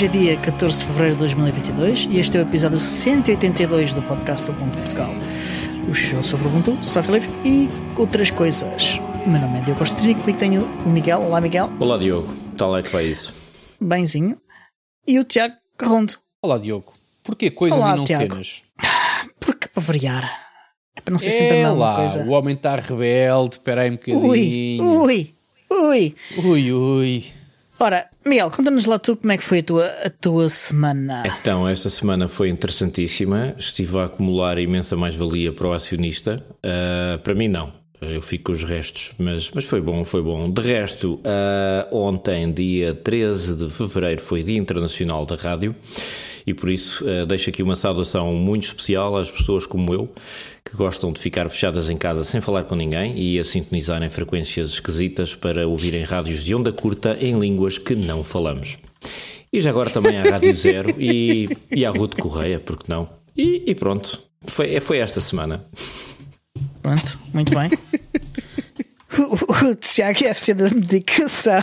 Hoje é dia 14 de fevereiro de 2022 e este é o episódio 182 do podcast do Ponto Portugal. O show sobre o Ubuntu, software livre e outras coisas. O meu nome é Diogo Costrini, comigo tenho o Miguel. Olá, Miguel. Olá, Diogo. Tal é que vai isso? Benzinho. E o Tiago Carrondo. Olá, Diogo. Porquê coisas Olá, e não Tiago. cenas? Porque para variar. É para não ser sempre a É mesma lá, coisa. o homem está rebelde, espera aí um Ui, bocadinho. ui, ui. Ui, ui. Ora, Miguel, conta-nos lá tu como é que foi a tua, a tua semana. Então, esta semana foi interessantíssima. Estive a acumular imensa mais-valia para o acionista. Ah, para mim, não. Eu fico com os restos, mas, mas foi bom, foi bom. De resto, ah, ontem, dia 13 de fevereiro, foi Dia Internacional da Rádio e por isso ah, deixo aqui uma saudação muito especial às pessoas como eu que gostam de ficar fechadas em casa sem falar com ninguém e a sintonizarem frequências esquisitas para ouvirem rádios de onda curta em línguas que não falamos. E já agora também à Rádio Zero e, e à Ruth Correia, porque não? E, e pronto, foi, foi esta semana. Pronto, muito bem. o, o, Tiago deve ser da medicação.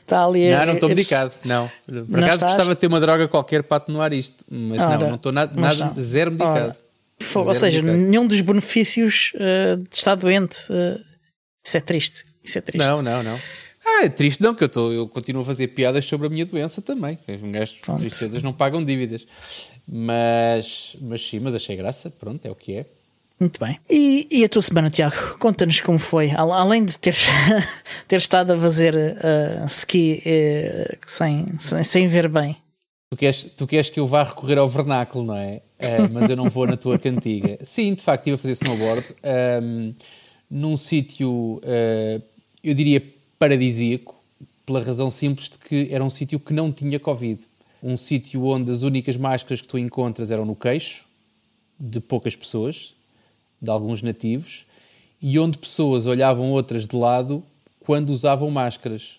Está ali a- Não, não estou medicado, não. Por Não acaso estás? gostava de ter uma droga qualquer para atenuar isto, mas Ora, não, não estou nada, nada zero medicado. Ora, Fogo, ou seja, nenhum dos benefícios eh, de estar doente. eh, isso é triste. Isso é triste. Não, não, não. Ah, é triste não, que eu, tô, eu continuo a fazer piadas sobre a minha doença também. Um gajo, Pronto. tristezas não pagam dívidas. Mas, mas sim, mas achei graça, pronto, é o que é. Muito bem. E, e a tua semana, Tiago? Conta-nos como foi. Al- Além de teres, ter estado a fazer eh, ski eh, sem, sem, sem ver bem. Tu queres, tu queres que eu vá recorrer ao vernáculo, não é? Ah, mas eu não vou na tua cantiga. Sim, de facto, estive a fazer snowboard ahm, num sítio, ah, eu diria, paradisíaco, pela razão simples de que era um sítio que não tinha Covid. Um sítio onde as únicas máscaras que tu encontras eram no queixo, de poucas pessoas, de alguns nativos, e onde pessoas olhavam outras de lado quando usavam máscaras.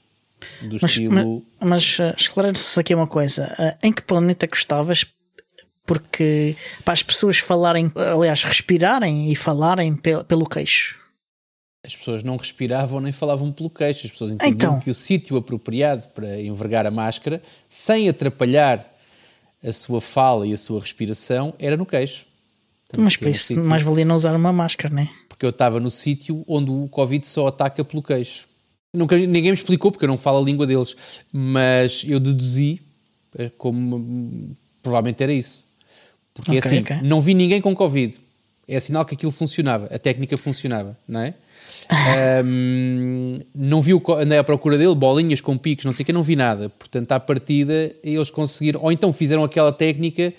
Do Mas, estilo. mas, mas eh, esclarece aqui uma coisa: em que planeta gostavas? Porque para as pessoas falarem, aliás, respirarem e falarem pe- pelo queixo. As pessoas não respiravam nem falavam pelo queixo. As pessoas entendiam Então. que o sítio apropriado para envergar a máscara, sem atrapalhar a sua fala e a sua respiração, era no queixo. Mas é um isso, sítio- mais valia não usar uma máscara, né? Porque eu estava no sítio onde o Covid só ataca pelo queixo. Nunca, ninguém me explicou, porque eu não falo a língua deles, mas eu deduzi eh, como hum, provavelmente era isso. Porque é Ok, assim, ok. não vi ninguém com Covid. É sinal que aquilo funcionava, a técnica funcionava, não é? Ahm, não vi o, andei à procura dele, bolinhas com picos, não sei o que, não vi nada. Portanto, à partida, eles conseguiram, ou então fizeram aquela técnica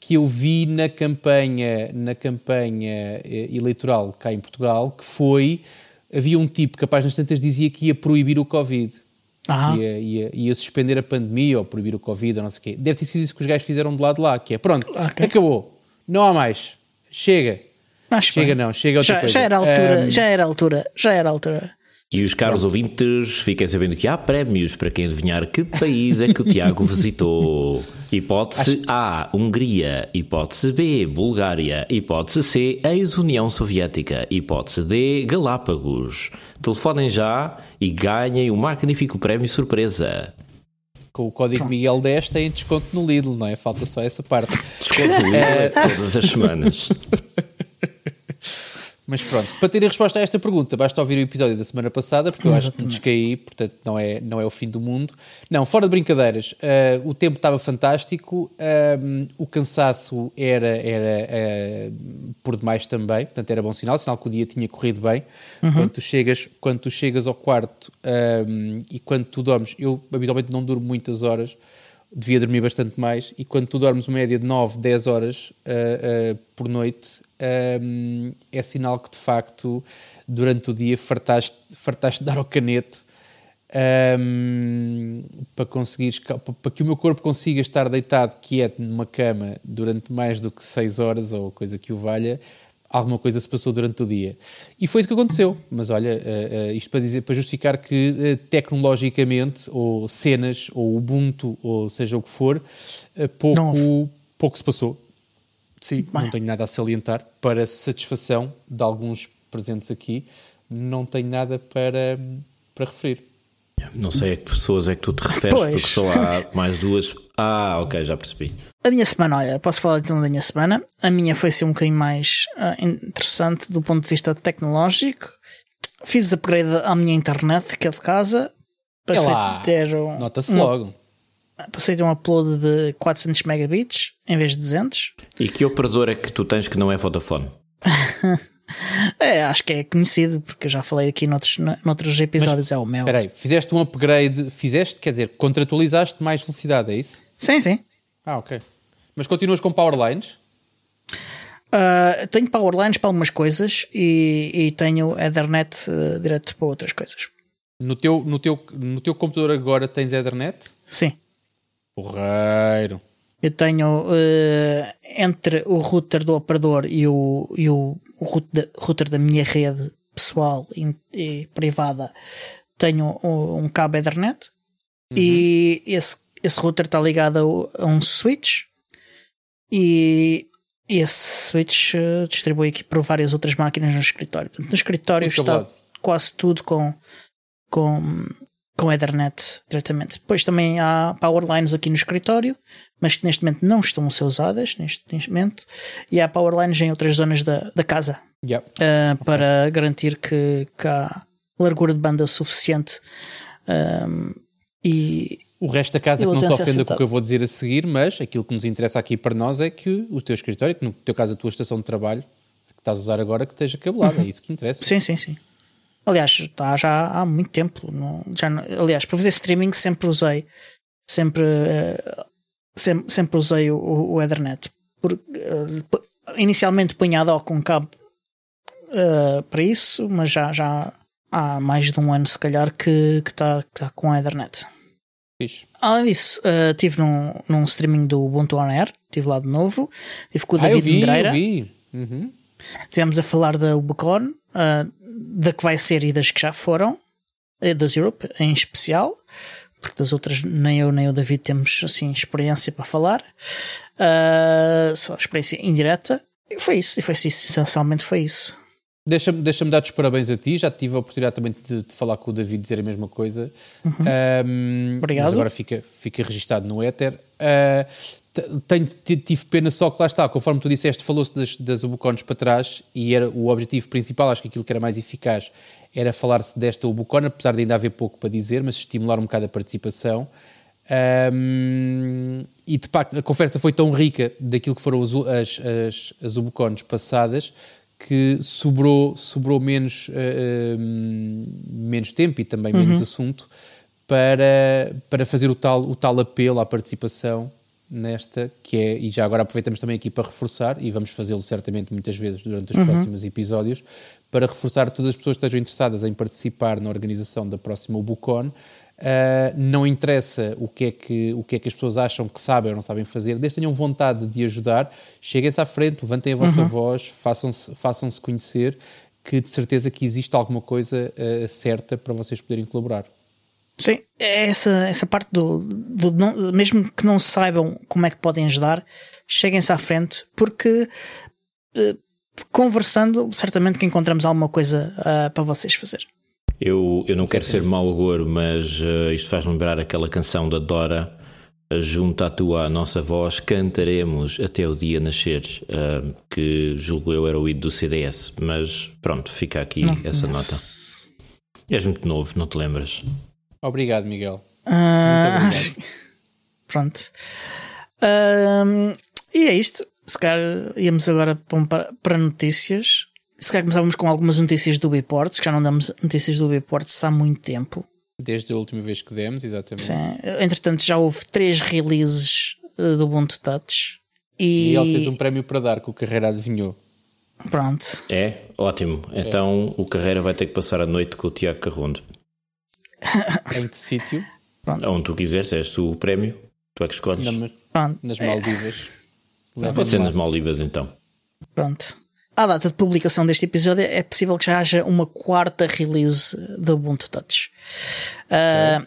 que eu vi na campanha, na campanha eh, eleitoral cá em Portugal, que foi, havia um tipo capaz nas tantas dizia que ia proibir o Covid. Ah. Ia, ia, ia suspender a pandemia ou proibir o Covid ou não sei o quê. Deve ter sido isso que os gajos fizeram do lado de lá, que é pronto, Ok. acabou, não há mais, chega. Acho Chega bem. não, chega outra já, coisa. já era a altura, Ahm, já era a altura, já era a altura. E os caros ouvintes, fiquem sabendo que há prémios para quem adivinhar que país é que o Tiago visitou. Hipótese A, Hungria. Hipótese B, Bulgária. Hipótese C, ex-União Soviética. Hipótese D, Galápagos. Telefonem já e ganhem o magnífico prémio surpresa. Com o código Miguel 10 tem desconto no Lidl, não é? Falta só essa parte. Desconto livre todas as semanas. Mas pronto, para ter a resposta a esta pergunta, basta ouvir o episódio da semana passada, porque eu acho que descaí, portanto não é, não é o fim do mundo. Não, fora de brincadeiras, eh, o tempo estava fantástico, ehm, o cansaço era, era eh, por demais também, portanto era bom sinal, sinal que o dia tinha corrido bem. Quando, tu chegas, quando tu chegas ao quarto ehm, e quando tu dormes, eu habitualmente não durmo muitas horas, devia dormir bastante mais, e quando tu dormes uma média de 9, 10 horas uh, uh, por noite, um, é sinal que de facto durante o dia fartaste, fartaste de dar ao canete um, para conseguires para, para que o meu corpo consiga estar deitado quieto numa cama durante mais do que 6 horas ou coisa que o valha alguma coisa se passou durante o dia. E foi isso que aconteceu. Mas olha, uh, uh, isto para dizer para justificar que uh, tecnologicamente ou cenas ou Ubuntu ou seja o que for pouco, pouco se passou Sim, Bem. não tenho nada a salientar para satisfação de alguns presentes aqui não tenho nada para, para referir Não sei a que pessoas é que tu te referes, Pois. porque só há mais duas. Ah, ok, já percebi. A minha semana, olha, posso falar então da minha semana. A minha foi ser um bocadinho mais ah, interessante do ponto de vista tecnológico. Fiz upgrade à minha internet, que é de casa. Passei lá, a ter um, Nota-se um- logo. passei a ter um upload de 400 megabits em vez de 200. E que operador é que tu tens que não é Vodafone? É, acho que é conhecido, porque eu já falei aqui noutros, noutros episódios. é o meu. Espera aí, fizeste um upgrade, fizeste, quer dizer, contratualizaste mais velocidade, é isso? Sim, sim. Ah, ok. Mas continuas com Powerlines? Ah, tenho powerlines para algumas coisas e, e tenho Ethernet ah, direto para outras coisas. No teu, no, teu, no teu computador agora tens Ethernet? Sim. Porreiro. Eu tenho eh, entre o router do operador e o, e o, router da minha rede pessoal e, privada, tenho um, um cabo Ethernet e esse, esse router está ligado a, um switch e esse switch eh, distribui aqui para várias outras máquinas no escritório. Portanto, no escritório Tudo está cabulado. quase tudo com, com, com Ethernet diretamente. Depois também há powerlines aqui no escritório, mas que neste momento não estão a ser usadas neste, neste momento, e há powerlines em outras zonas da, da casa Yep. uh, para garantir que, que há largura de banda suficiente um, e O resto da casa que não se latência ofenda com o que eu vou dizer a seguir, mas aquilo que nos interessa aqui para nós é que o teu escritório, que no teu caso a tua estação de trabalho, que estás a usar agora, que esteja cabelado. É isso que interessa. sim, sim, sim. Aliás, está já há muito tempo. Não, já, não- aliás, para fazer streaming sempre usei sempre, uh, sempre, sempre usei o, o Ethernet. Por, uh, p- inicialmente punha hoc um cabo uh, para isso, mas já, já há mais de um ano se calhar que está tá com a Ethernet. Fixe. Além disso, uh, estive num, num streaming do Ubuntu On Air, estive lá de novo, estive com o Ah, eu David vi, Negreira. eu vi. Uhum. Estivemos a falar da Ubicon, uh, da que vai ser e das que já foram, eh, das Europe em especial, porque das outras nem eu nem o David temos assim experiência para falar, Uh, só experiência indireta. E foi isso, e foi isso, essencialmente foi isso. Deixa-me deixa dar-te os parabéns a ti. Já tive a oportunidade também de, de falar com o David dizer a mesma coisa. Um, Obrigado. Mas agora fica, fica registado no éter. Uh, t- tenho, tive pena só que lá está, conforme tu disseste, falou-se das, das Ubucones para trás e era o objetivo principal, acho que aquilo que era mais eficaz era falar-se desta Ubucone, apesar de ainda haver pouco para dizer, mas estimular um bocado a participação. Um, e de facto a conversa foi tão rica daquilo que foram as, as, as, Ubucones passadas que sobrou, sobrou menos, uh, um, menos tempo e também menos assunto para, para fazer o tal, o tal apelo à participação nesta, que é, e já agora aproveitamos também aqui para reforçar, e vamos fazê-lo certamente muitas vezes durante os próximos episódios, para reforçar todas as pessoas que estejam interessadas em participar na organização da próxima Ubucon. Uh, não interessa o que, é que, o que é que as pessoas acham que sabem ou não sabem fazer, desde tenham vontade de ajudar, cheguem-se à frente, levantem a vossa voz, façam-se façam conhecer, que de certeza que existe alguma coisa uh, certa para vocês poderem colaborar. Sim, é essa, essa parte do, do não- mesmo que não saibam como é que podem ajudar, cheguem-se à frente, porque eh, conversando, certamente que encontramos alguma coisa ah, para vocês fazer. Eu, eu não quero ser mau agouro, mas eh, isto faz lembrar aquela canção da Dora. Junto à tua, à nossa voz, cantaremos até o dia nascer, eh, que julgo eu era o ídolo do CDS. Mas pronto, fica aqui essa nota. És muito novo, não te lembras? Obrigado, Miguel. Muito acho- Pronto. Ahm, e é isto. Se calhar íamos agora para, para- notícias. Se calhar começávamos com algumas notícias do Biports, que já não damos notícias do Biports há muito tempo. Desde a última vez que demos, exatamente. Sim. Entretanto, já houve três releases eh, do Ubuntu Touch. E, E ele fez um prémio para dar que o Carreira adivinhou. pronto. É? Ótimo. Então o Carreira vai ter que passar a noite com o Tiago Carrondo. em que sítio? Onde tu quiseres, és tu o prémio, tu é que escolhes. Na- Pronto. nas Maldivas. Leva-me Pode ser nas Maldivas então. Pronto. À data de publicação deste episódio, é possível que já haja uma quarta release do Ubuntu Touch. Ah,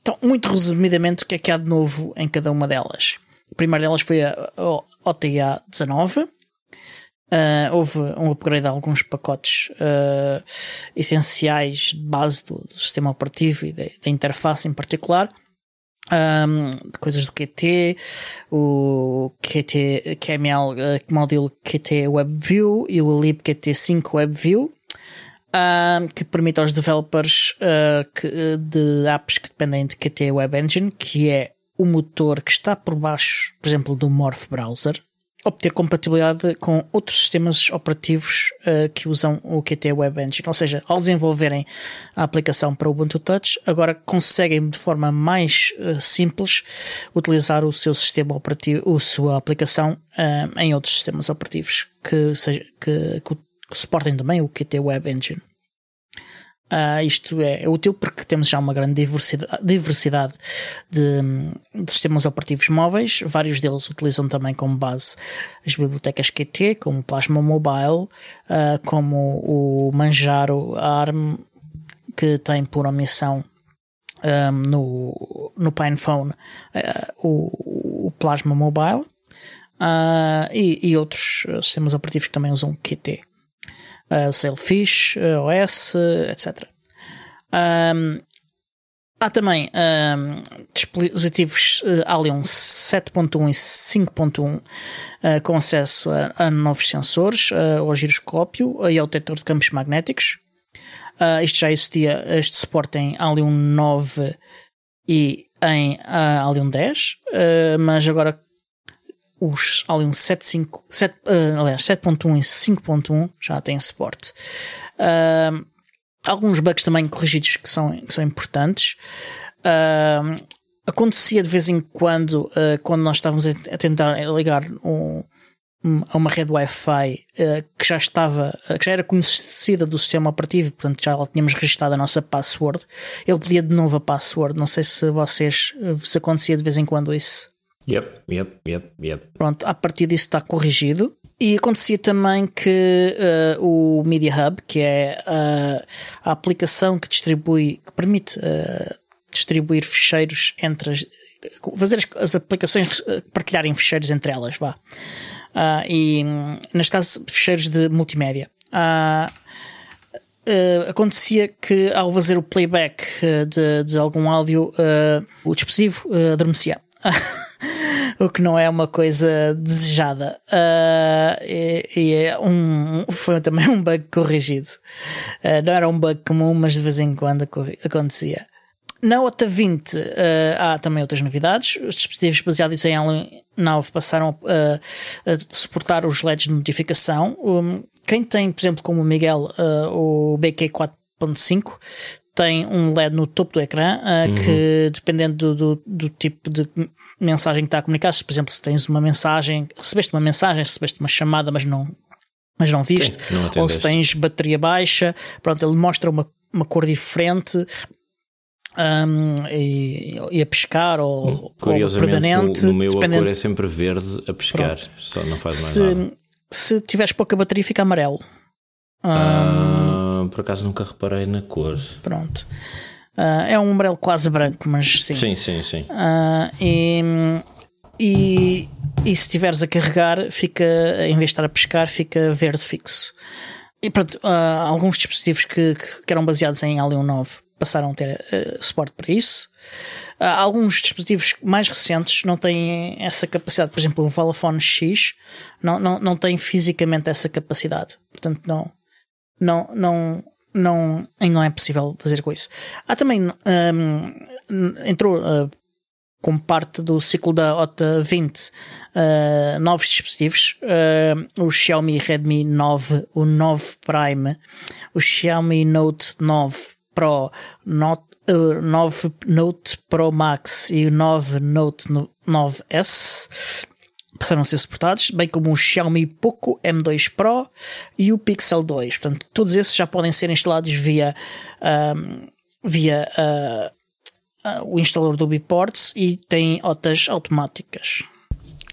Então, muito resumidamente, o que é que há de novo em cada uma delas? A primeira delas foi a, a OTA 19, Uh, houve um upgrade de alguns pacotes uh, essenciais de base do, do, sistema operativo e da, interface em particular. Um, coisas do QT, o QT KML uh, módulo QT WebView e o libqt5 WebView, uh, que permite aos developers uh, que, de apps que dependem de QT Web Engine, que é o motor que está por baixo, por exemplo, do Morph Browser, obter compatibilidade com outros sistemas operativos uh, que usam o Qt Web Engine. Ou seja, ao desenvolverem a aplicação para o Ubuntu Touch, agora conseguem de forma mais uh, simples utilizar o seu sistema operativo, a sua aplicação uh, em outros sistemas operativos que, seja, que, que, que suportem também o Qt Web Engine. Uh, isto é, é, útil porque temos já uma grande diversidade, diversidade de, de, sistemas operativos móveis. Vários deles utilizam também como base as bibliotecas Qt, como Plasma Mobile, uh, como o Manjaro ARM, que tem por omissão um, no, no PinePhone uh, o, o, Plasma Mobile. E, e, outros sistemas operativos que também usam Qt uh, Sailfish, uh, OS, etc. Um, há também um, dispositivos uh, Alien 7.1 e 5.1 uh, com acesso a, a novos sensores, uh, ao giroscópio e ao detector de campos magnéticos. Isto já existia, este suporte em Alien 9 e em Alien 10, uh, mas agora os Alien 7.5, 7, uh, aliás, 7.1 e 5.1 já têm suporte. Uh, alguns bugs também corrigidos que são, que são importantes. Uh, acontecia de vez em quando, uh, quando nós estávamos a, tentar ligar um, a uma rede Wi-Fi uh, que já estava, que já era conhecida do sistema operativo, portanto já tínhamos registrado a nossa password. Ele pedia de novo a password. Não sei se vocês se acontecia de vez em quando isso. Yep, yep, yep, yep. Pronto, a partir disso está corrigido. E acontecia também que uh, o Media Hub, que é uh, a aplicação que distribui, que permite uh, distribuir ficheiros entre as, fazer as, as, aplicações partilharem ficheiros entre elas, vá. e neste caso ficheiros de multimédia. acontecia que ao fazer o playback de, de algum áudio, o dispositivo adormecia. o que não é uma coisa desejada. Uh, e, e é um, foi também um bug corrigido. Uh, não era um bug comum, mas de vez em quando acontecia. Na OTA 20 uh, há também outras novidades. Os dispositivos baseados em Alien 9 passaram a, a suportar os LEDs de notificação. Um, quem tem, por exemplo, como o Miguel, o BQ 4.5 tem um LED no topo do ecrã uh, uhum. que, dependendo do, do, do, tipo de mensagem que está a comunicar, se por exemplo, se tens uma mensagem, recebeste uma mensagem, recebeste uma chamada, mas não, mas não viste, Sim, não ou se tens bateria baixa, pronto, ele mostra uma, uma cor diferente. Um, e, e, a pescar ou, hum, ou permanente. No, no meu dependendo... a cor é sempre verde a pescar, pronto. só não faz mais se, nada. Se tiveres pouca bateria, fica amarelo. Ah por acaso nunca reparei na cor. Pronto. Uh, é um amarelo quase branco, mas sim. Sim, sim, sim. Uh, e, e, e, se estiveres a carregar, fica, em vez de estar a pescar, fica verde fixo. E pronto, uh, alguns dispositivos que, que, eram baseados em Alien 9 passaram a ter suporte para isso. alguns dispositivos mais recentes não têm essa capacidade. Por exemplo, o Valafone X não, não, não tem fisicamente essa capacidade. Portanto, não, não, não, não, não é possível fazer com isso. Há também, um, entrou uh, como parte do ciclo da OTA 20 uh, novos dispositivos, uh, o Xiaomi Redmi 9, o 9 Prime, o Xiaomi Note 9 Pro, Note, uh, 9 Note Pro Max e o 9 Note 9S passaram a ser suportados, bem como o Xiaomi Poco M2 Pro e o Pixel 2. Portanto, todos esses já podem ser instalados via, um, via uh, uh, o instalador do Biports e têm OTAs automáticas.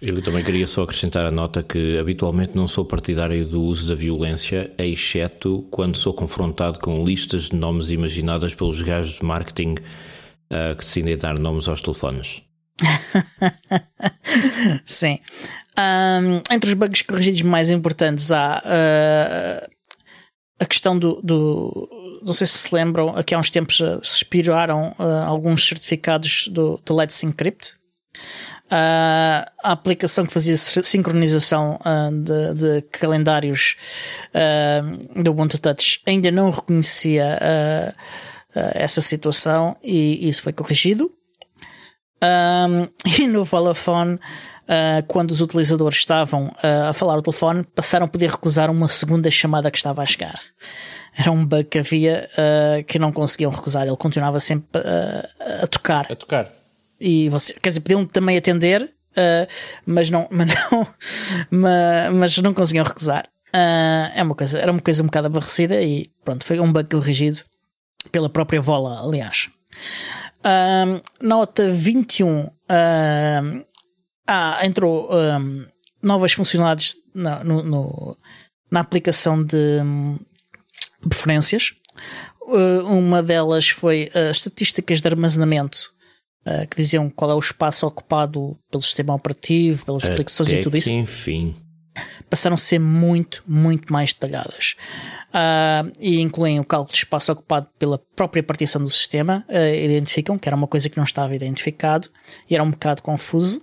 Eu também queria só acrescentar a nota que habitualmente não sou partidário do uso da violência, exceto quando sou confrontado com listas de nomes imaginadas pelos gajos de marketing uh, que decidem dar nomes aos telefones. Sim. Um, entre os bugs corrigidos mais importantes há uh, a questão do, do, Não sei se se lembram, aqui há uns tempos se expiraram uh, alguns certificados do, do Let's Encrypt. Uh, a aplicação que fazia sincronização de, de, calendários do Ubuntu Touch ainda não reconhecia essa situação e isso foi corrigido. Um, e no Vodafone uh, quando os utilizadores estavam uh, a falar ao telefone, passaram a poder recusar uma segunda chamada que estava a chegar. Era um bug que havia uh, que não conseguiam recusar, ele continuava sempre a tocar. A tocar. E você, quer dizer, podiam também atender, mas não, mas não, mas, mas não conseguiam recusar. é uma coisa, era uma coisa um bocado aborrecida e pronto, foi um bug corrigido pela própria Vola, aliás. Nota 21. Uh, ah, entrou um, novas funcionalidades na, no, no, na aplicação de um, preferências. Uh, uma delas foi as estatísticas de armazenamento uh, que diziam qual é o espaço ocupado pelo sistema operativo, pelas Até aplicações e tudo isso. Enfim. Passaram a ser muito, muito mais detalhadas. Uh, e incluem o cálculo de espaço ocupado pela própria partição do sistema. identificam que era uma coisa que não estava identificado e era um bocado confuso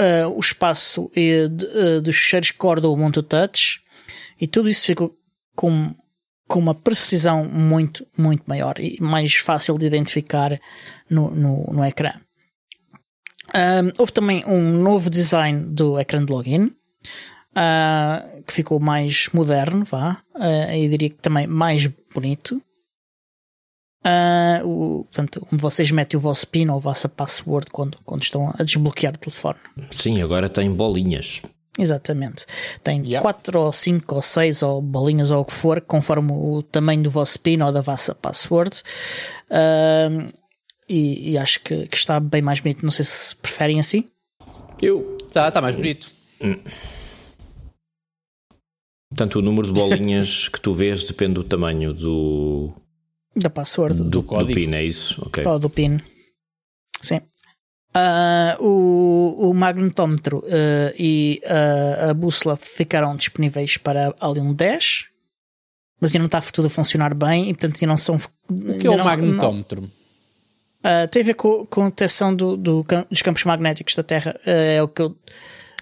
uh, o espaço uh, dos fecheiros core do Ubuntu Touch e tudo isso ficou com, com uma precisão muito, muito maior e mais fácil de identificar no, no, no ecrã. Um, houve também um novo design do ecrã de login uh, que ficou mais moderno, vá, uh, e diria que também mais bonito. Uh, o, portanto, vocês metem o vosso PIN ou a vossa password quando, quando estão a desbloquear o telefone. Sim, agora tem bolinhas. Exatamente. Tem yeah. 4 ou 5 ou 6 ou bolinhas ou o que for, conforme o tamanho do vosso PIN ou da vossa password. Uh, e, e, acho que, que, está bem mais bonito. Não sei se preferem assim. Eu. Está, está mais bonito. Hum. Portanto, o número de bolinhas que tu vês depende do tamanho do, da password. Do, do código. Do PIN, é isso? Ok. Oh, do PIN. Sim. Uh, o, o magnetómetro uh, e uh, a bússola ficaram disponíveis para Alien 10, mas ainda não está tudo a funcionar bem e portanto ainda não são. O que é o não, magnetómetro? Não, tem a ver com, com a detecção do, do, dos campos magnéticos da Terra. é o que eu...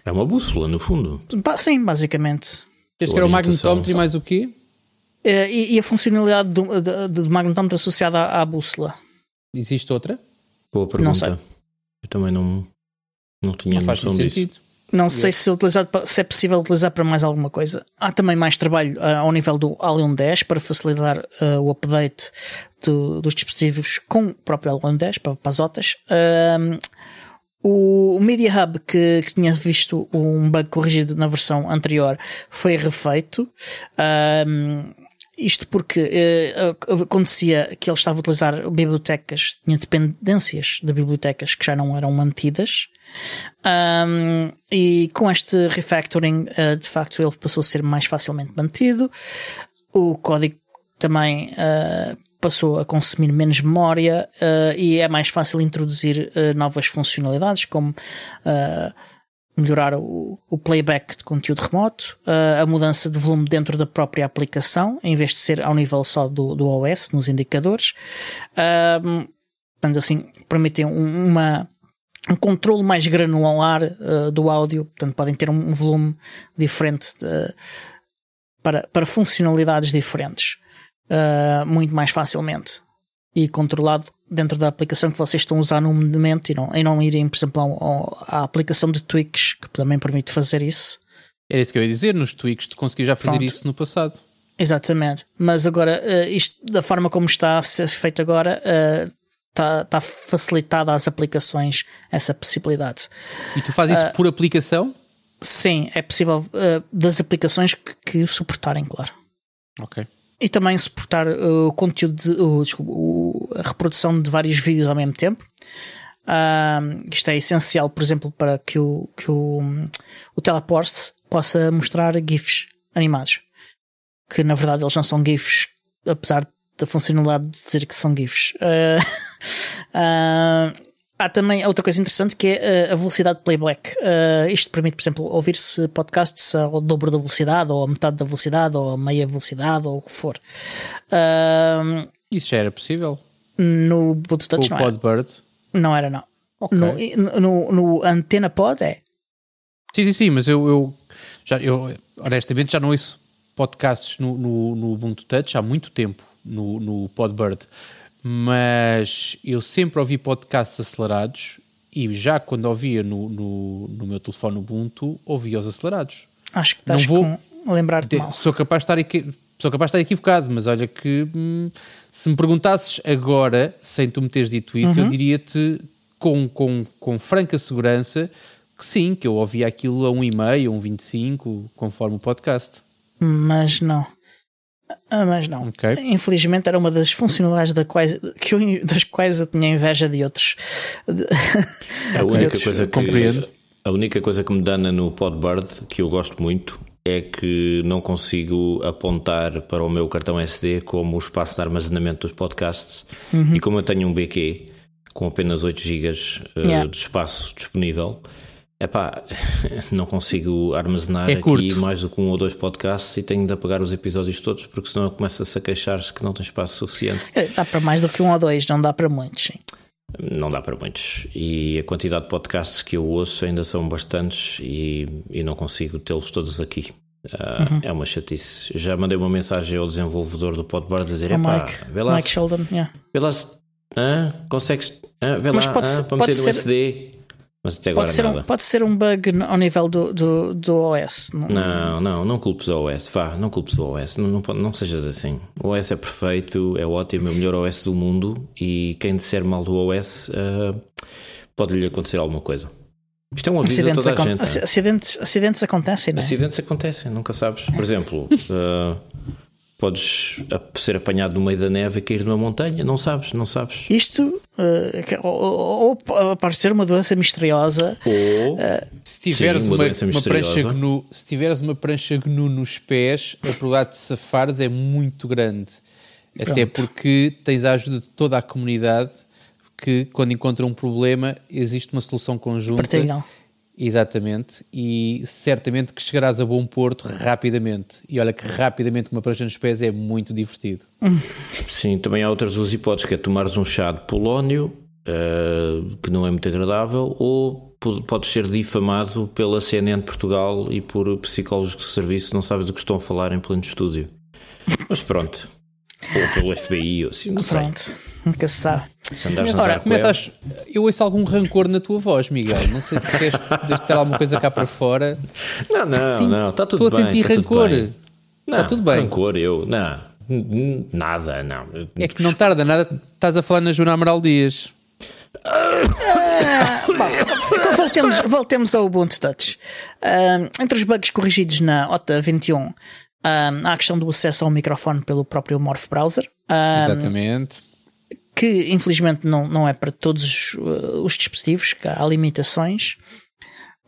É uma bússola, no fundo. Sim, basicamente. Este que era o magnetómetro e mais o quê? Eh, e, e, a funcionalidade do, do, do magnetómetro associada à, à, bússola. Existe outra? Boa pergunta. Não sei. Eu também não, não tinha não noção disso. Sentido. Não sei se, utilizado, se é possível utilizar para mais alguma coisa. Há também mais trabalho uh, ao nível do Alien 10 para facilitar uh, o update do, dos dispositivos com o próprio Alien 10 para, para as OTAs. Uh, o, Media Hub, que, que, tinha visto um bug corrigido na versão anterior, foi refeito. Isto porque uh, acontecia que ele estava a utilizar bibliotecas, tinha dependências de bibliotecas que já não eram mantidas. Um, e com este refactoring, uh, de facto, ele passou a ser mais facilmente mantido. O código também uh, passou a consumir menos memória e é mais fácil introduzir novas funcionalidades, como melhorar o, o, playback de conteúdo remoto, uh, a mudança de volume dentro da própria aplicação, em vez de ser ao nível só do, do OS, nos indicadores. Uh, portanto, assim, permitem um, uma, um controle mais granular uh, do áudio, portanto, podem ter um, volume diferente de, para, para funcionalidades diferentes, muito mais facilmente e controlado dentro da aplicação que vocês estão a usar no momento e não, e não irem, por exemplo, à, aplicação de tweaks, que também permite fazer isso. Era isso que eu ia dizer, nos tweaks tu conseguias já fazer Pronto. isso no passado. Exatamente, mas agora, uh, isto da forma como está a ser feito agora, está, uh, está facilitada às aplicações essa possibilidade. E tu fazes isso uh, por aplicação? Sim, é possível das aplicações que, que o suportarem, claro. Ok e também suportar uh, o conteúdo, de, uh, desculpa, uh, a reprodução de vários vídeos ao mesmo tempo. Uh, isto é essencial, por exemplo, para que o, que o, o teleport possa mostrar GIFs animados. Que na verdade eles não são GIFs, apesar da funcionalidade de dizer que são GIFs. Uh, Há também outra coisa interessante que é uh, a velocidade de playback. Uh, isto permite, por exemplo, ouvir-se podcasts ao dobro da velocidade, ou a metade da velocidade, ou a meia velocidade, ou o que for. Uh, Isso já era possível? No Bluetooth Touch não Podbird? era. Não era, não. Okay. No, no, no, Antena Pod é. Sim, sim, sim, mas eu, eu, já, eu honestamente já não ouço podcasts no, no, no Ubuntu Touch há muito tempo, no, no Podbird mas eu sempre ouvi podcasts acelerados e já quando ouvia no, no, no meu telefone Ubuntu, ouvia os acelerados. Acho que estás Não vou com lembrar-te mal. Sou capaz de estar aqui. Sou capaz de estar equivocado, mas olha que hum, se me perguntasses agora, sem tu me teres dito isso, uhum. eu diria-te com, com, com franca segurança que sim, que eu ouvia aquilo a 1,5, a 1,25, conforme o podcast. Mas não. Ah, mas não. Okay. Infelizmente era uma das funcionalidades da quais, que eu, das quais eu tinha inveja de outros. a única outros, coisa que a única coisa que me dana no Podbird que eu gosto muito é que não consigo apontar para o meu cartão SD como o espaço de armazenamento dos podcasts uhum. e como eu tenho um BQ com apenas 8 GB uh, yeah. de espaço disponível Epá, não consigo armazenar é aqui mais do que um ou dois podcasts e tenho de apagar os episódios todos porque senão começa-se a queixar-se que não tem espaço suficiente. É, dá para mais do que um ou dois, não dá para muitos, sim. Não dá para muitos. E a quantidade de podcasts que eu ouço ainda são bastantes e, e não consigo tê-los todos aqui. Uh, uhum. É uma chatice. Já mandei uma mensagem ao desenvolvedor do Podbar a dizer: é pá, vê lá. Mike Sheldon, yeah. Vê lá se. Ah, consegues. Ah, vê Mas lá pode, ah, para meter no SD. Mas até agora pode, ser nada. Um, pode ser um bug ao nível do, do, do OS. Não, não, não, não culpes o OS. Vá, não culpes o OS. Não, não, não sejas assim. O OS é perfeito, é ótimo, é o melhor OS do mundo e quem disser mal do OS uh, pode-lhe acontecer alguma coisa. Isto é um aviso acidentes a toda a gente. É? Acidentes, acidentes acontecem, não é? Acidentes acontecem, nunca sabes. Por exemplo, uh, podes ser apanhado no meio da neve e cair numa montanha, não sabes, não sabes. Isto, uh, ou, ou, aparecer uma doença misteriosa, ou uh, se tiveres sim, uma, uma, uma, prancha GNU, se tiveres uma prancha GNU nos pés, a probabilidade de safares é muito grande. Pronto. Até porque tens a ajuda de toda a comunidade que quando encontra um problema existe uma solução conjunta. Partilham Exatamente, e certamente que chegarás a bom porto rapidamente. E olha que rapidamente uma prancha nos pés é muito divertido. Sim, também há outras duas hipóteses, que é tomares um chá de polónio, uh, que não é muito agradável, ou podes ser difamado pela CNN de Portugal e por psicólogos de serviço, não sabes do que estão a falar em pleno estúdio. Mas pronto. Ou pelo FBI, ou assim, não pronto. sei. Nunca se sabe. Ora, começas, eu ouço algum rancor na tua voz, Miguel. Não sei se queres ter alguma coisa cá para fora. Não, não, Sinto, não. Está tudo estou bem. Estou a sentir rancor. Está tudo bem. Rancor, eu. Não. Nada, não. É que não tarda nada. Estás a falar na Joana Amaral Dias. Ah, bom, então voltemos, voltemos ao Ubuntu Touch. Uh, entre os bugs corrigidos na OTA 21, há a questão do acesso ao microfone pelo próprio Morph Browser. Uh, Exatamente que infelizmente não, não é para todos os, os dispositivos, que há limitações.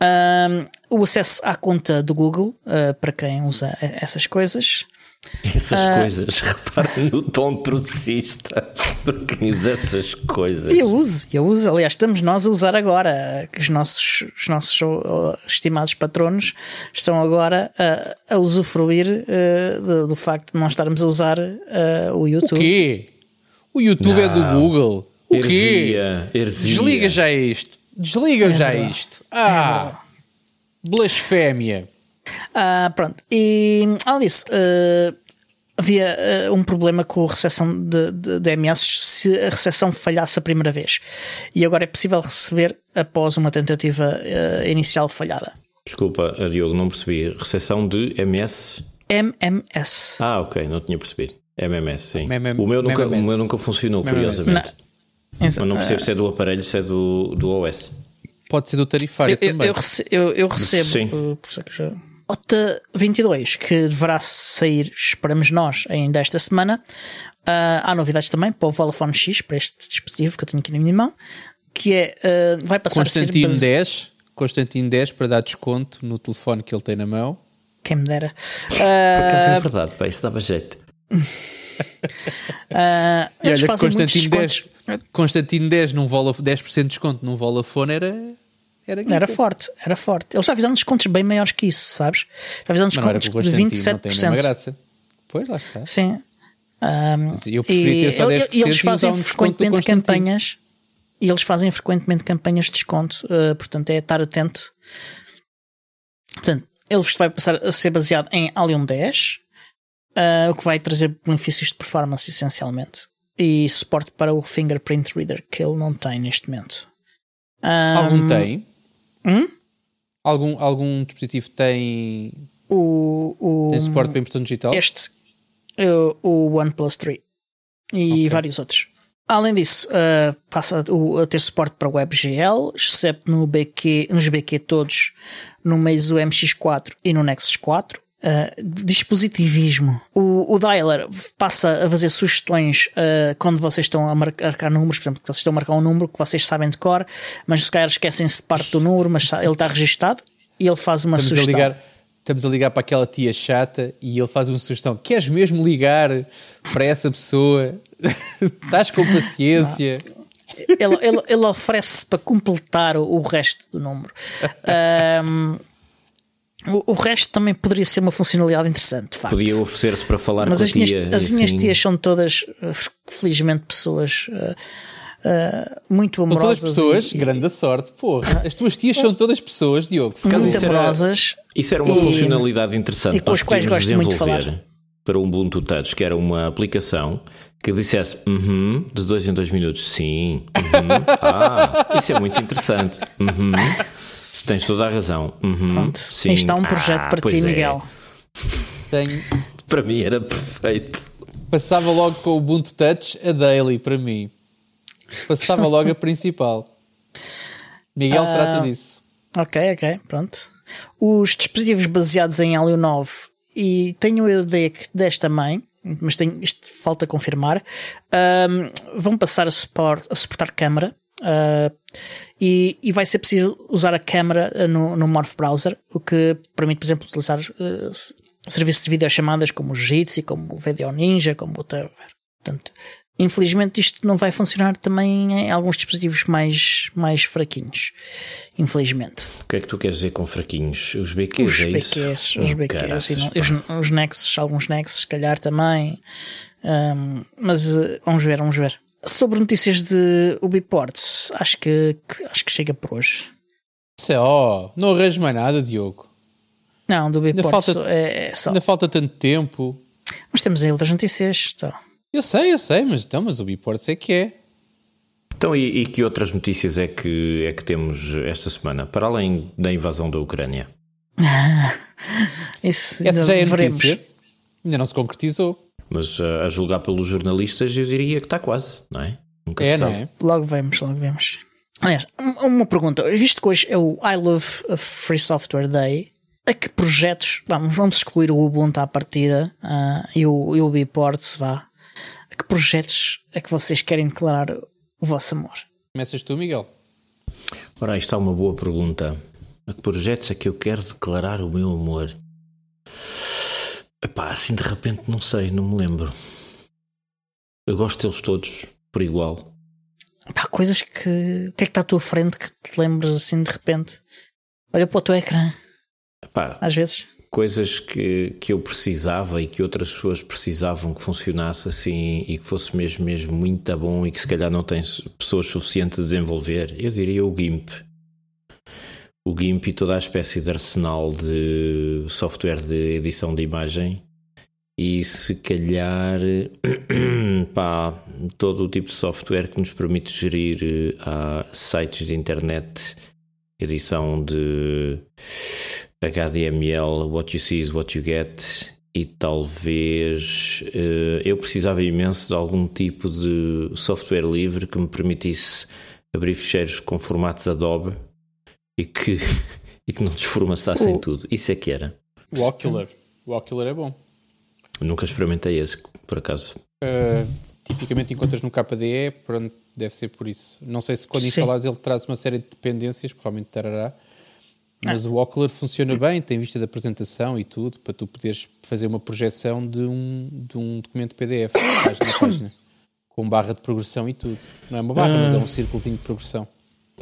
Um, o acesso à conta do Google, uh, para quem usa essas coisas. Essas uh, coisas, reparem no tom trocista para quem usa essas coisas. Eu uso, eu uso, aliás, estamos nós a usar agora, os nossos, os nossos uh, estimados patronos estão agora a, a usufruir uh, do, do, facto de nós estarmos a usar o YouTube. O quê? O YouTube não. é do Google. O heresia, quê? Heresia. Desliga já isto. Desliga é já verdade. isto. Ah, é blasfémia. Ah, pronto. E além disso, uh, havia uh, um problema com a recepção de, de, de MS se a recepção falhasse a primeira vez. E agora é possível receber após uma tentativa uh, inicial falhada. Desculpa, Diogo, não percebi. Recepção de MS? MMS. Ah, ok, não tinha percebido. MMS, sim. o, meu nunca, o meu nunca funcionou, curiosamente. Mas não percebo se é do aparelho, se é do, do OS. Pode ser do tarifário eu, também. Eu, eu, eu recebo. Sim. Por isso é que já... OTA 22, que deverá sair, esperamos nós, ainda esta semana. Uh, há novidades também para o Vodafone X, para este dispositivo que eu tenho aqui na minha mão, que é, uh, vai passar Constantino a ser... 10, Constantino 10 para dar desconto no telefone que ele tem na mão. Quem me dera. Uh, Porque é verdade, pá, isso dava jeito uh, e olha, Constantino 10, Constantino 10 num Vodafone, 10% de desconto num Vodafone era. Era, Era forte, era forte. Eles já fizeram descontos bem maiores que isso, sabes? Já fizeram descontos de Constantino, não tem a mesma 27%. graça. Pois, lá está. Sim. Um, eu preferia ter só e- 10% e eles e fazem um frequentemente campanhas e eles fazem frequentemente campanhas de desconto, uh, portanto é estar atento. Portanto, ele vai passar a ser baseado em Allium 10, uh, o que vai trazer benefícios de performance essencialmente e suporte para o fingerprint reader que ele não tem neste momento. Algum Um, tem? Hum? Algum, algum dispositivo tem, O, o, tem suporte para impressão digital? Este, uh, o OnePlus 3 e Ok. vários outros. Além disso, uh, passa o- a ter suporte para WebGL, exceto no BQ, nos BQ todos, no Meizu MX4 e no Nexus 4. Uh, dispositivismo. O, o dialer passa a fazer sugestões uh, quando vocês estão a marcar números, por exemplo, que vocês estão a marcar um número que vocês sabem de cor, mas se calhar esquecem-se de parte do número, mas ele está registado e ele faz uma Estamos a, sugestão. ligar, estamos a ligar para aquela tia chata e ele faz uma sugestão. Queres mesmo ligar para essa pessoa? Estás com paciência? ele, ele, ele oferece para completar o, o resto do número. Ahm, o, o resto também poderia ser uma funcionalidade interessante, de facto. Podia oferecer-se para falar Mas com as a tia. minhas, as minhas assim. tias são todas, eh, felizmente, pessoas eh, eh, muito São amorosas. todas pessoas? e- Grande sorte. Porra, as tuas tias são todas pessoas, Diogo. acaso muito isso era- amorosas. Isso era uma E- funcionalidade interessante e com nós os quais gosto muito de desenvolver falar. para o Ubuntu Touch, que era uma aplicação que dissesse uhum, de dois em dois minutos, sim, uhum, ah, isso é muito interessante. Uhum, tens toda a razão. Uhum, Pronto, sim, isto está um projeto ah, para ti, é. Miguel. Tenho, Para mim era perfeito. passava logo para o Ubuntu Touch a daily para mim. Passava logo a principal. Miguel Ah. trata disso. Ok, ok, pronto. Os dispositivos baseados em Helio 9 e tenho a ideia que 10 também, mas tenho, isto falta confirmar, ahm, vão passar a, suport- a suportar câmara ah, e, e vai ser possível usar a câmara ah, no, no Morph Browser, o que permite, por exemplo, utilizar s- serviços de videochamadas como o Jitsi, como o VDO Ninja, como o whatever. Portanto, infelizmente isto não vai funcionar também em alguns dispositivos mais, mais fraquinhos. Infelizmente. O que é que tu queres dizer com fraquinhos? Os BQs, Os é isso? BQs, os Oh, BQs, caraças, pá. os, os Nexus, alguns Nexus, se calhar também. Ahm, mas eh, vamos ver, vamos ver. Sobre notícias de Ubiports, acho que, que- acho que chega por hoje. Só, não arranjo mais nada, Diogo. Não, do Ubiports falta- é, é só. Ainda falta tanto tempo. Mas temos aí outras notícias. Então. Eu sei, eu sei, mas, então, mas o Biports é que é. Então, e, e que outras notícias é que, é que temos esta semana, para além da invasão da Ucrânia? Isso Essa ainda já é a veremos. notícia. Ainda não se concretizou. Mas ah, a julgar pelos jornalistas, eu diria que está quase, não é? Nunca É, se não sabe. é? Logo vemos, logo vemos. Aliás, um- uma pergunta. Visto que hoje é o I Love Free Software Day, a que projetos, vamos, vamos excluir o Ubuntu à partida ah, e o, e o Biports, vá. A que projetos é que vocês querem declarar o vosso amor? Começas tu, Miguel. Ora, aí está uma boa pergunta. A que projetos é que eu quero declarar o meu amor? Epá, assim de repente não sei, não me lembro. Eu gosto deles todos, por igual. Pá, coisas que. O que é que está à tua frente que te lembras assim de repente? Olha para o teu ecrã, Epá, às vezes. coisas que, que eu precisava e que outras pessoas precisavam que funcionasse assim e que fosse mesmo, mesmo muito bom e que se calhar não tem pessoas suficientes a desenvolver, eu diria o GIMP. O GIMP e toda a espécie de arsenal de software de edição de imagem. E se calhar pá, todo o tipo de software que nos permite gerir eh, ah, sites de internet, edição de HTML, what you see is what you get, e talvez eh, eu precisava imenso de algum tipo de software livre que me permitisse abrir ficheiros com formatos Adobe e que, e que não desformaçassem O- tudo. Isso é que era. O Ocular. O Ocular é bom. Nunca experimentei esse, por acaso. Uh, tipicamente encontras no KDE, pronto, deve ser por isso. Não sei se quando Sim. instalares ele traz uma série de dependências, provavelmente trará. Mas o Ocular funciona bem, tem vista de apresentação e tudo, para tu poderes fazer uma projeção de um, de um documento PDF, página a página, com barra de progressão e tudo. Não é uma barra, mas é um círculozinho de progressão.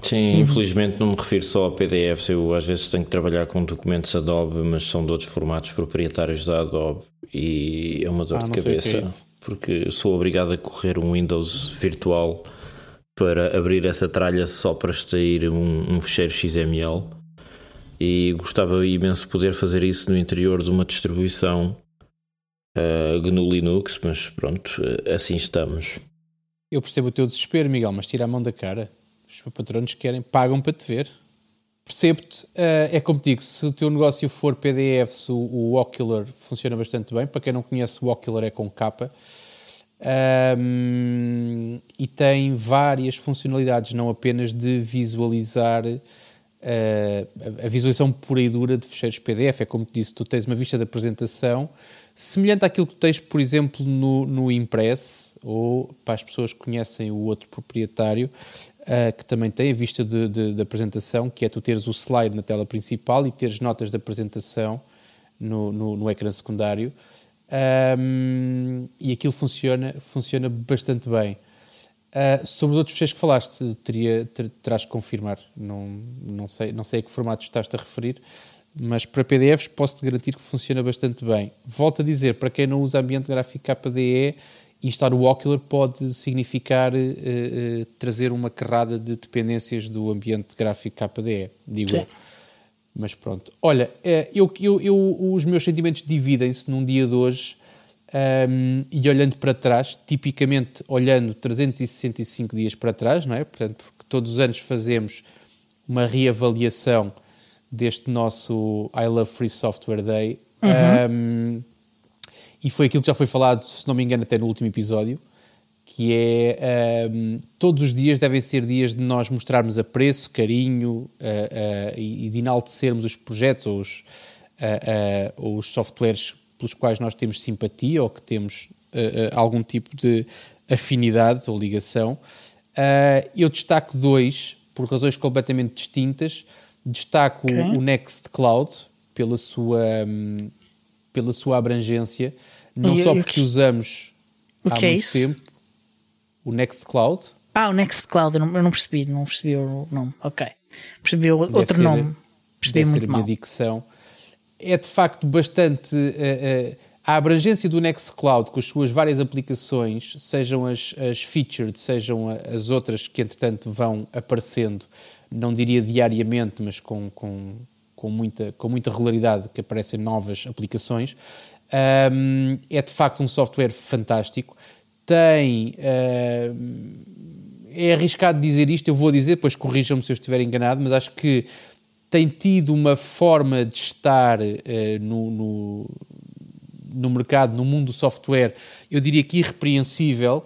Sim, infelizmente não me refiro só a PDFs. Eu às vezes tenho que trabalhar com documentos Adobe, mas são de outros formatos proprietários da Adobe e é uma dor Ah, de é cabeça isso. porque sou obrigado a correr um Windows virtual para abrir essa tralha só para extrair um, um fecheiro XML e gostava imenso de poder fazer isso no interior de uma distribuição uh, GNU Linux, mas pronto, eh, assim estamos. Eu percebo o teu desespero, Miguel, mas tira a mão da cara. Os patronos querem, pagam para te ver. Percebo-te, eh, é como digo, se o teu negócio for PDFs, o, o Ocular funciona bastante bem. Para quem não conhece, o Ocular é com capa. Ahm, e tem várias funcionalidades, não apenas de visualizar eh, a- visualização pura e dura de fecheiros PDF. É como te disse, tu tens uma vista da apresentação semelhante àquilo que tens, por exemplo, no, no Impress, ou para as pessoas que conhecem o outro proprietário, eh, que também tem a vista de, de- de apresentação, que é tu teres o slide na tela principal e teres notas de apresentação no, no, no ecrã secundário. Ahm, e aquilo funciona, funciona bastante bem. Ah, sobre os outros fecheiros que falaste, teria, ter, terás que confirmar. Não, não, sei, não sei a que formato estás-te a referir, mas para PDFs posso-te garantir que funciona bastante bem. Volto a dizer, para quem não usa ambiente gráfico KDE, instalar o Ocular pode significar eh, eh, trazer uma carrada de dependências do ambiente gráfico KDE, digo Sim. eu. Mas pronto. Olha, eh, eu, eu, eu- os meus sentimentos dividem-se num dia de hoje ahm, e olhando para trás, tipicamente olhando 365 dias para trás, não é? Portanto, porque todos os anos fazemos uma reavaliação deste nosso I Love Free Software Day. Ahm, e foi aquilo que já foi falado, se não me engano, até no último episódio, que é ahm, todos os dias devem ser dias de nós mostrarmos apreço, carinho ah, ah, e de enaltecermos os projetos ou os, ah, ou os softwares pelos quais nós temos simpatia ou que temos algum tipo de afinidade ou ligação. Eu destaco dois, por razões completamente distintas. Destaco Ok. o Nextcloud, pela sua, hum, pela sua abrangência, não E- só porque que- usamos o há é muito isso? tempo o Nextcloud. Ah, o Nextcloud, eu não, eu não percebi, não percebi o nome. Ok. Percebi o outro ser- nome. Percebi deve ser muito a minha mal. dicção. É de facto bastante. eh, eh, a abrangência do Nextcloud com as suas várias aplicações, sejam as, as featured, sejam as outras que entretanto vão aparecendo, não diria diariamente, mas com, com, com, muita, com muita regularidade que aparecem novas aplicações, ahm, é de facto um software fantástico. Tem. ahm, é arriscado dizer isto, eu vou dizer, depois corrijam-me se eu estiver enganado, mas acho que tem tido uma forma de estar eh, no, no, no mercado, no mundo do software, eu diria que irrepreensível.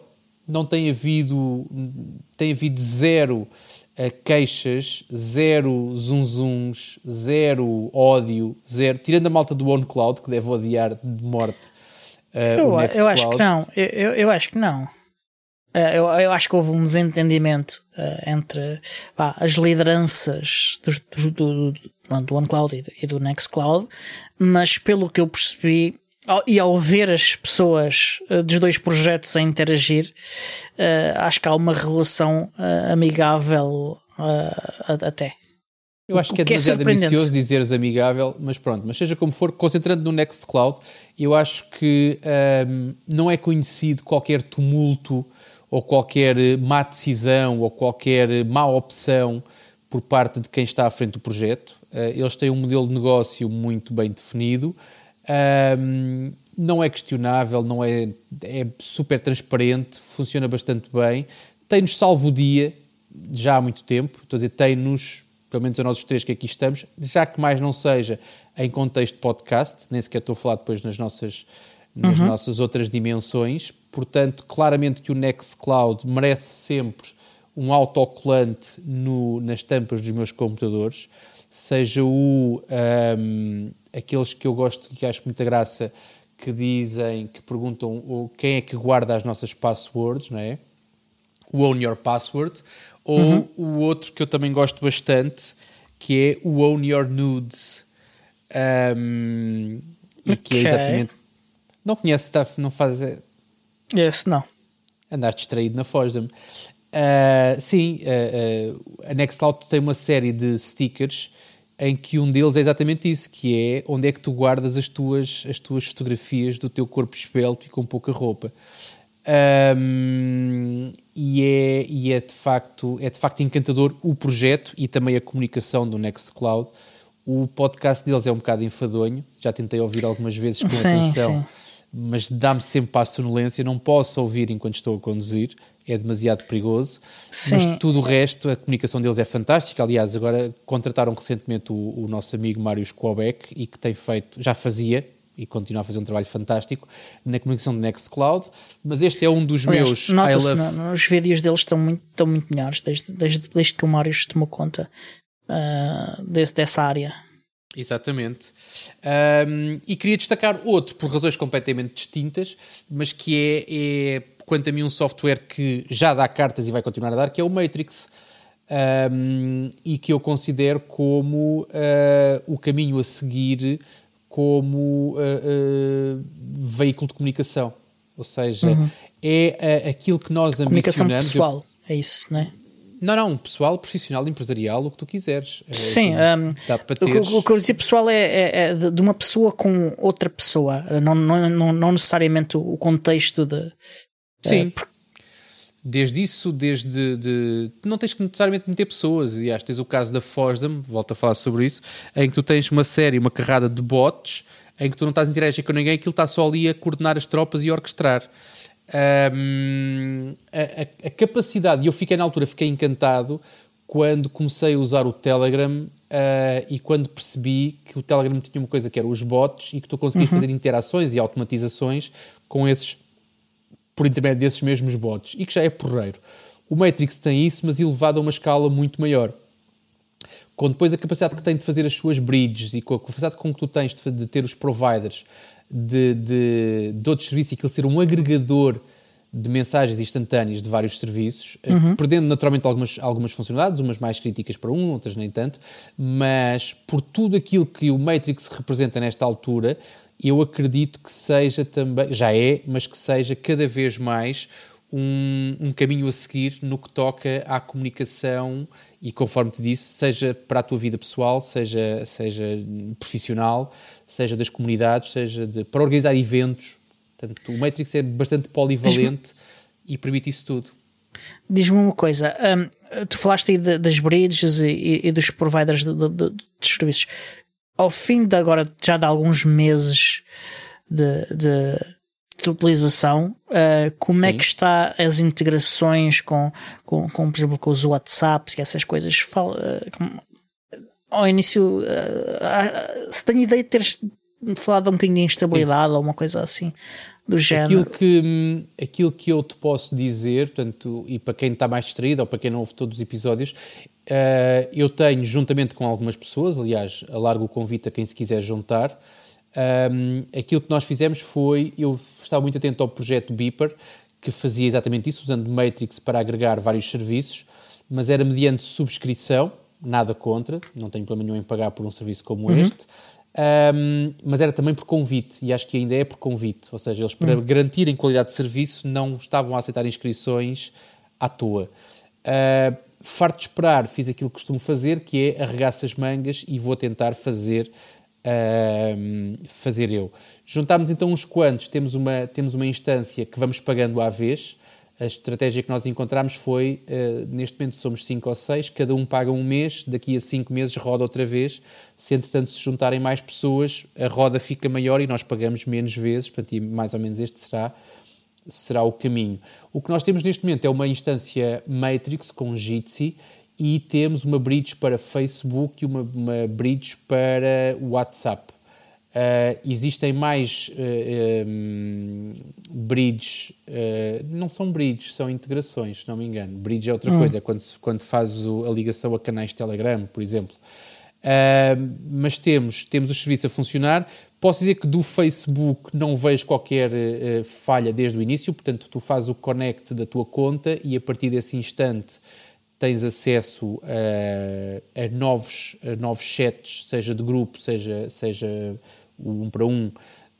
Não tem havido, tem havido zero queixas, zero zunzuns, zero ódio, zero. Tirando a malta do OnCloud, que deve odiar de morte eh, Eu, eu acho que não. Eu, eu, eu acho que não. Eh, eu, eu acho que houve um desentendimento eh, entre pá, as lideranças dos, dos- do, do, pronto, do OneCloud e do, e do Nextcloud, mas pelo que eu percebi, ao- e ao ver as pessoas eh, dos dois projetos a interagir, eh, acho que há uma relação eh, amigável até. Eu acho que é que é demasiado surpreendente. ambicioso dizeres amigável, mas pronto. Mas seja como for, concentrando no Nextcloud, eu acho que ahm, não é conhecido qualquer tumulto ou qualquer má decisão ou qualquer má opção por parte de quem está à frente do projeto. Eh, eles têm um modelo de negócio muito bem definido. Ahm, não é questionável, não é, é super transparente, funciona bastante bem. Tem-nos salvo o dia já há muito tempo, estou a dizer, tem-nos, pelo menos a nós os três que aqui estamos, já que mais não seja em contexto de podcast, nem sequer estou a falar depois nas nossas, nas nossas outras dimensões. Portanto, claramente que o Nextcloud merece sempre um autocolante no, nas tampas dos meus computadores, seja o ahm, aqueles que eu gosto que acho muita graça que dizem, que perguntam quem é que guarda as nossas passwords, não é? o Own Your Password, ou o outro que eu também gosto bastante, que é o Own Your Nudes. Um, e que é exatamente. Não conhece, tá, não faz. Esse não. Andaste distraído na Fosdem. Uh, sim, uh, uh, a Nextcloud tem uma série de stickers em que um deles é exatamente isso, que é onde é que tu guardas as tuas, as tuas fotografias do teu corpo espelto e com pouca roupa. Um, e, é, e é, de facto, é de facto encantador o projeto e também a comunicação do Nextcloud. O podcast deles é um bocado enfadonho, já tentei ouvir algumas vezes com sim, atenção, sim. mas dá-me sempre para a sonolência, não posso ouvir enquanto estou a conduzir é demasiado perigoso. Sim. Mas tudo o resto, a comunicação deles é fantástica. Aliás, agora contrataram recentemente o, o nosso amigo Mário Squabeck e que tem feito, já fazia e continua a fazer um trabalho fantástico na comunicação do Nextcloud. Mas este é um dos Aliás, meus. Nota-se, love... os vídeos deles estão muito, estão muito melhores desde, desde, desde que o Mário tomou conta uh, desse, dessa área. Exatamente. Um, e queria destacar outro, por razões completamente distintas, mas que é, é quanto a mim, um software que já dá cartas e vai continuar a dar, que é o Matrix. Um, e que eu considero como uh, o caminho a seguir como uh, uh, veículo de comunicação. Ou seja, uhum. é aquilo que nós comunicação ambicionamos. Comunicação pessoal, é isso, não é? Não, não, pessoal, profissional, empresarial, o que tu quiseres. É, Sim, um, teres... o, que eu dizer pessoal é, é, é, de uma pessoa com outra pessoa, não, não, não, não necessariamente o contexto de, Sim. É, desde isso, desde. De, não tens que necessariamente meter pessoas. E acho tens o caso da Fosdam, volto a falar sobre isso, em que tu tens uma série, uma carrada de bots, em que tu não estás a interagir com ninguém, aquilo está só ali a coordenar as tropas e orquestrar. Um, a, a, a, capacidade, e eu fiquei na altura, fiquei encantado quando comecei a usar o Telegram uh, e quando percebi que o Telegram tinha uma coisa que era os bots e que tu conseguias uhum. fazer interações e automatizações com esses por intermédio desses mesmos bots e que já é porreiro. O Matrix tem isso, mas elevado a uma escala muito maior. Com depois a capacidade que tem de fazer as suas bridges e com a capacidade com que tu tens de, ter os providers de, de, de outros serviços e aquilo ser um agregador de mensagens instantâneas de vários serviços, eh, uhum. perdendo naturalmente algumas, algumas funcionalidades, umas mais críticas para um, outras nem tanto, mas por tudo aquilo que o Matrix representa nesta altura, eu acredito que seja também, já é, mas que seja cada vez mais um, um, caminho a seguir no que toca à comunicação e conforme te disse, seja para a tua vida pessoal, seja, seja profissional, seja das comunidades, seja de, para organizar eventos. Portanto, o Matrix é bastante polivalente e permite isso tudo. Diz-me uma coisa, um, tu falaste aí de, das bridges e, e, dos providers de, de, de, serviços ao fim de agora já de alguns meses de, de, de utilização, uh, como é que está as integrações com, com, com, por exemplo, com os WhatsApps e essas coisas? Fala, uh, ao início, uh, se tenho ideia de teres falado um bocadinho de instabilidade Sim. ou uma coisa assim do género. Aquilo que, aquilo que eu te posso dizer, portanto, e para quem está mais distraído ou para quem não ouve todos os episódios, Uh, eu tenho, juntamente com algumas pessoas, aliás, alargo o convite a quem se quiser juntar. Um, aquilo que nós fizemos foi, eu estava muito atento ao projeto Beeper, que fazia exatamente isso, usando Matrix para agregar vários serviços, mas era mediante subscrição, nada contra, não tenho problema nenhum em pagar por um serviço como uhum. este, um, mas era também por convite, e acho que ainda é por convite, ou seja, eles para uhum. garantirem qualidade de serviço não estavam a aceitar inscrições à toa. Uh, farto de esperar, fiz aquilo que costumo fazer, que é arregaço as mangas e vou tentar fazer, uh, fazer eu. Juntámos então uns quantos, temos uma, temos uma instância que vamos pagando à vez. A estratégia que nós encontramos foi, uh, neste momento somos 5 ou 6, cada um paga um mês, daqui a 5 meses roda outra vez. Se entretanto se juntarem mais pessoas, a roda fica maior e nós pagamos menos vezes, portanto, mais ou menos este será será o caminho. O que nós temos neste momento é uma instância Matrix com Jitsi e temos uma bridge para Facebook e uma, uma bridge para WhatsApp. Uh, existem mais uh, eh, um, bridges, uh, não são bridges, são integrações, se não me engano. Bridge é outra hum. coisa, é quando, quando fazes a ligação a canais Telegram, por exemplo. mas temos, temos o serviço a funcionar, Posso dizer que do Facebook não vejo qualquer uh, falha desde o início, portanto, tu fazes o connect da tua conta e a partir desse instante tens acesso a, a novos, a novos chats, seja de grupo, seja, seja um para um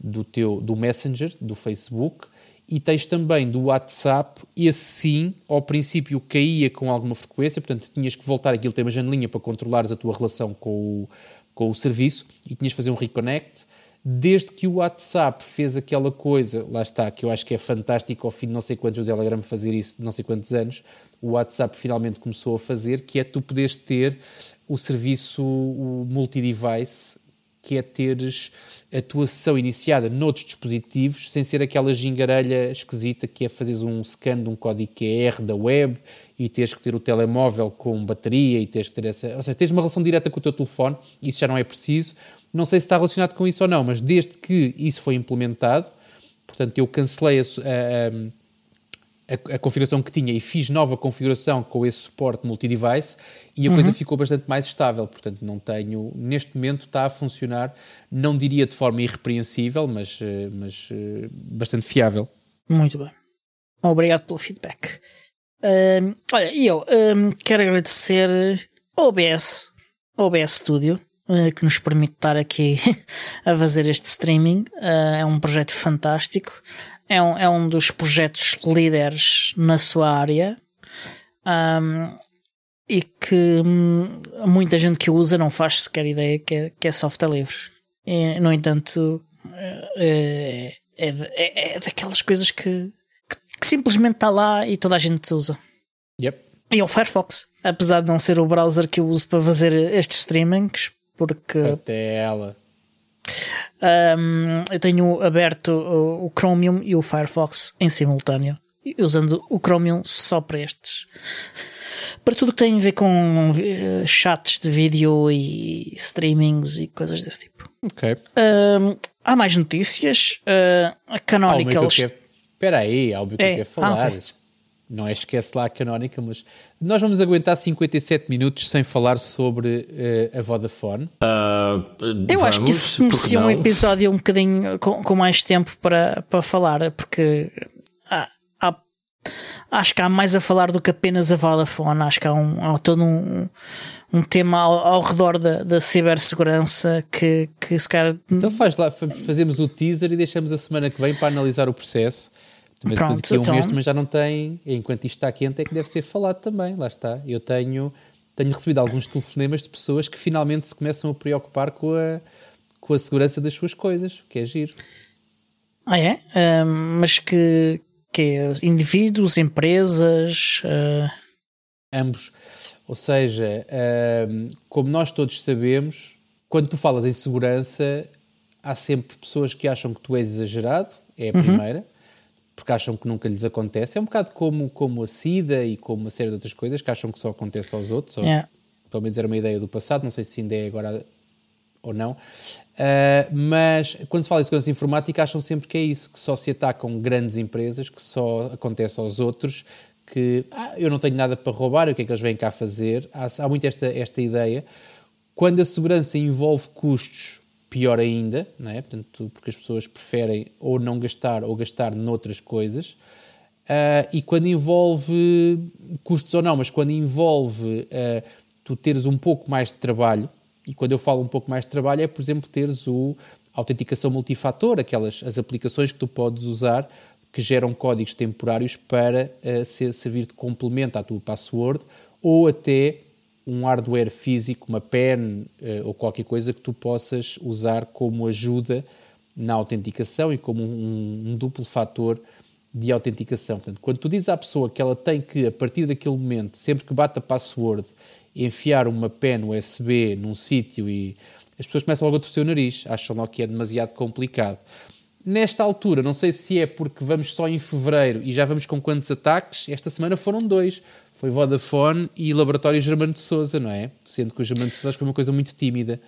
do teu do Messenger, do Facebook, e tens também do WhatsApp, esse sim, ao princípio caía com alguma frequência, portanto tinhas que voltar aquilo, ter uma janelinha para controlares a tua relação com o, com o serviço e tinhas que fazer um reconnect. Desde que o WhatsApp fez aquela coisa, lá está, que eu acho que é fantástico ao fim de não sei quantos o Telegram fazer isso, não sei quantos anos, o WhatsApp finalmente começou a fazer, que é tu poderes ter o serviço multi-device, que é teres a tua sessão iniciada noutros dispositivos, sem ser aquela gingarelha esquisita que é fazeres um scan de um código QR da web e teres que ter o telemóvel com bateria e teres que ter essa. Ou seja, tens uma relação direta com o teu telefone, isso já não é preciso. Não sei se está relacionado com isso ou não, mas desde que isso foi implementado, portanto, eu cancelei a, a, a, a configuração que tinha e fiz nova configuração com esse suporte multi-device e a uhum. coisa ficou bastante mais estável. Portanto, não tenho. Neste momento está a funcionar, não diria de forma irrepreensível, mas, eh, mas eh, bastante fiável. Muito bem. Obrigado pelo feedback. Um, olha, e eu um, quero agradecer ao OBS, OBS Studio, que nos permite estar aqui a fazer este streaming. Uh, é um projeto fantástico. É um, é um dos projetos líderes na sua área. Um, e que hum, muita gente que usa não faz sequer ideia que é, que é software livre. E, no entanto, é, é, é, é daquelas coisas que, que, que simplesmente está lá e toda a gente usa. Yep. E o Firefox, apesar de não ser o browser que eu uso para fazer estes streamings, porque. Até ela. Um, eu tenho aberto o, o Chromium e o Firefox em simultâneo, usando o Chromium só para estes para tudo que tem a ver com uh, chats de vídeo e streamings e coisas desse tipo. Ok. Uh, há mais notícias. Uh, a Canonical. Espera aí, há o que é. eu quero falar. Ah, okay. Não é esquece lá a Canónica, mas nós vamos aguentar 57 minutos sem falar sobre uh, a Vodafone. Uh, eu vamos, acho que isso merecia um episódio um bocadinho com, com, mais tempo para, para falar, porque há, há acho que há mais a falar do que apenas a Vodafone. Acho que há, um, há todo um, um tema ao, ao redor da, da, cibersegurança que, que se calhar. Então faz lá, fazemos o teaser e deixamos a semana que vem para analisar o processo. Mas Pronto, aqui um então... mês também já não tem, enquanto isto está quente, é que deve ser falado também. Lá está. Eu tenho, tenho recebido alguns telefonemas de pessoas que finalmente se começam a preocupar com a, com a segurança das suas coisas, que é giro. Ah, é? mas que, que é indivíduos, empresas? Uh... Ambos. Ou seja, uh, como nós todos sabemos, quando tu falas em segurança, há sempre pessoas que acham que tu és exagerado, é a uhum. Porque acham que nunca lhes acontece. É um bocado como, como a SIDA e como uma série de outras coisas que acham que só acontece aos outros, ou yeah. pelo menos era uma ideia do passado, não sei se ainda é agora ou não. Uh, mas quando se fala de segurança informática, acham sempre que é isso, que só se atacam grandes empresas, que só acontece aos outros, que ah, eu não tenho nada para roubar, o que é que eles vêm cá fazer? Há, há muito esta, esta ideia. Quando a segurança envolve custos, pior ainda, não é? Portanto, porque as pessoas preferem ou não gastar ou gastar noutras coisas. Uh, e quando envolve custos ou não, mas quando envolve uh, tu teres um pouco mais de trabalho, e quando eu falo um pouco mais de trabalho, é, por exemplo, teres o autenticação multifator, aquelas as aplicações que tu podes usar que geram códigos temporários para uh, ser, servir de complemento à tua password ou até um hardware físico, uma pen uh, ou qualquer coisa que tu possas usar como ajuda na autenticação e como um, um duplo fator de autenticação. Portanto, quando tu dizes à pessoa que ela tem que, a partir daquele momento, sempre que bate a password, enfiar uma pen USB num sítio e as pessoas começam logo a torcer o nariz, acham logo que é demasiado complicado. Nesta altura, não sei se é porque vamos só em fevereiro e já vamos com quantos ataques, esta semana foram dois. Foi Vodafone e Laboratório Germano de Souza, não é? Sendo que o Germano de Souza foi uma coisa muito tímida.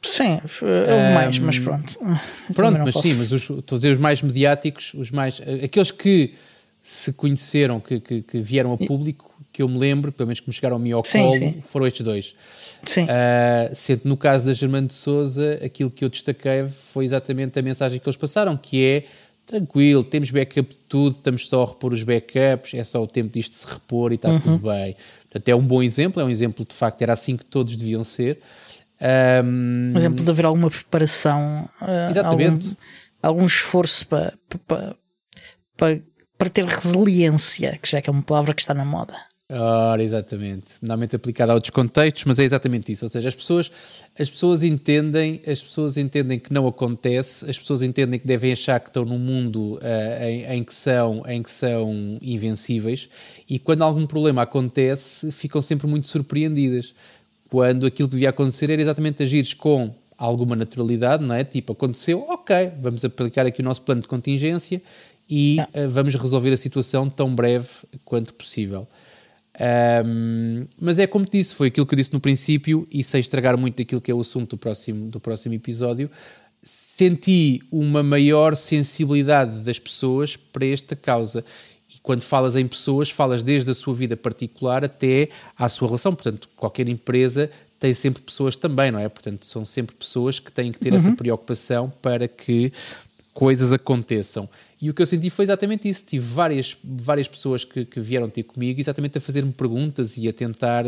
Sim, houve um, mais, mas pronto. Pronto, mas posso... sim, mas os, estou a dizer os mais mediáticos, os mais, aqueles que se conheceram, que, que, que vieram a público, que eu me lembro, pelo menos que me chegaram a mim ao sim, colo, sim. foram estes dois. Sim. Uh, sendo no caso da Germano de Souza, aquilo que eu destaquei foi exatamente a mensagem que eles passaram, que é tranquilo, temos backup de tudo, estamos só a repor os backups, é só o tempo disto se repor e está uhum. tudo bem. Portanto, é um bom exemplo, é um exemplo de facto, era assim que todos deviam ser. Um, um exemplo de haver alguma preparação, uh, exatamente. Algum, algum esforço para, para, para, para ter resiliência, que já é uma palavra que está na moda. Ora, exatamente. Normalmente aplicado a outros contextos, mas é exatamente isso. Ou seja, as pessoas, as pessoas entendem, as pessoas entendem que não acontece, as pessoas entendem que devem achar que estão num mundo uh, em, em, que são, em que são invencíveis e quando algum problema acontece, ficam sempre muito surpreendidas. Quando aquilo que devia acontecer era exatamente agir com alguma naturalidade, não é? Tipo, aconteceu, ok, vamos aplicar aqui o nosso plano de contingência e uh, vamos resolver a situação tão breve quanto possível. Um, mas é como te disse, foi aquilo que eu disse no princípio, e sem estragar muito daquilo que é o assunto do próximo, do próximo episódio, senti uma maior sensibilidade das pessoas para esta causa. E quando falas em pessoas, falas desde a sua vida particular até à sua relação. Portanto, qualquer empresa tem sempre pessoas também, não é? Portanto, são sempre pessoas que têm que ter uhum. essa preocupação para que coisas aconteçam. E o que eu senti foi exatamente isso. Tive várias, várias pessoas que, que vieram ter comigo exatamente a fazer-me perguntas e a tentar,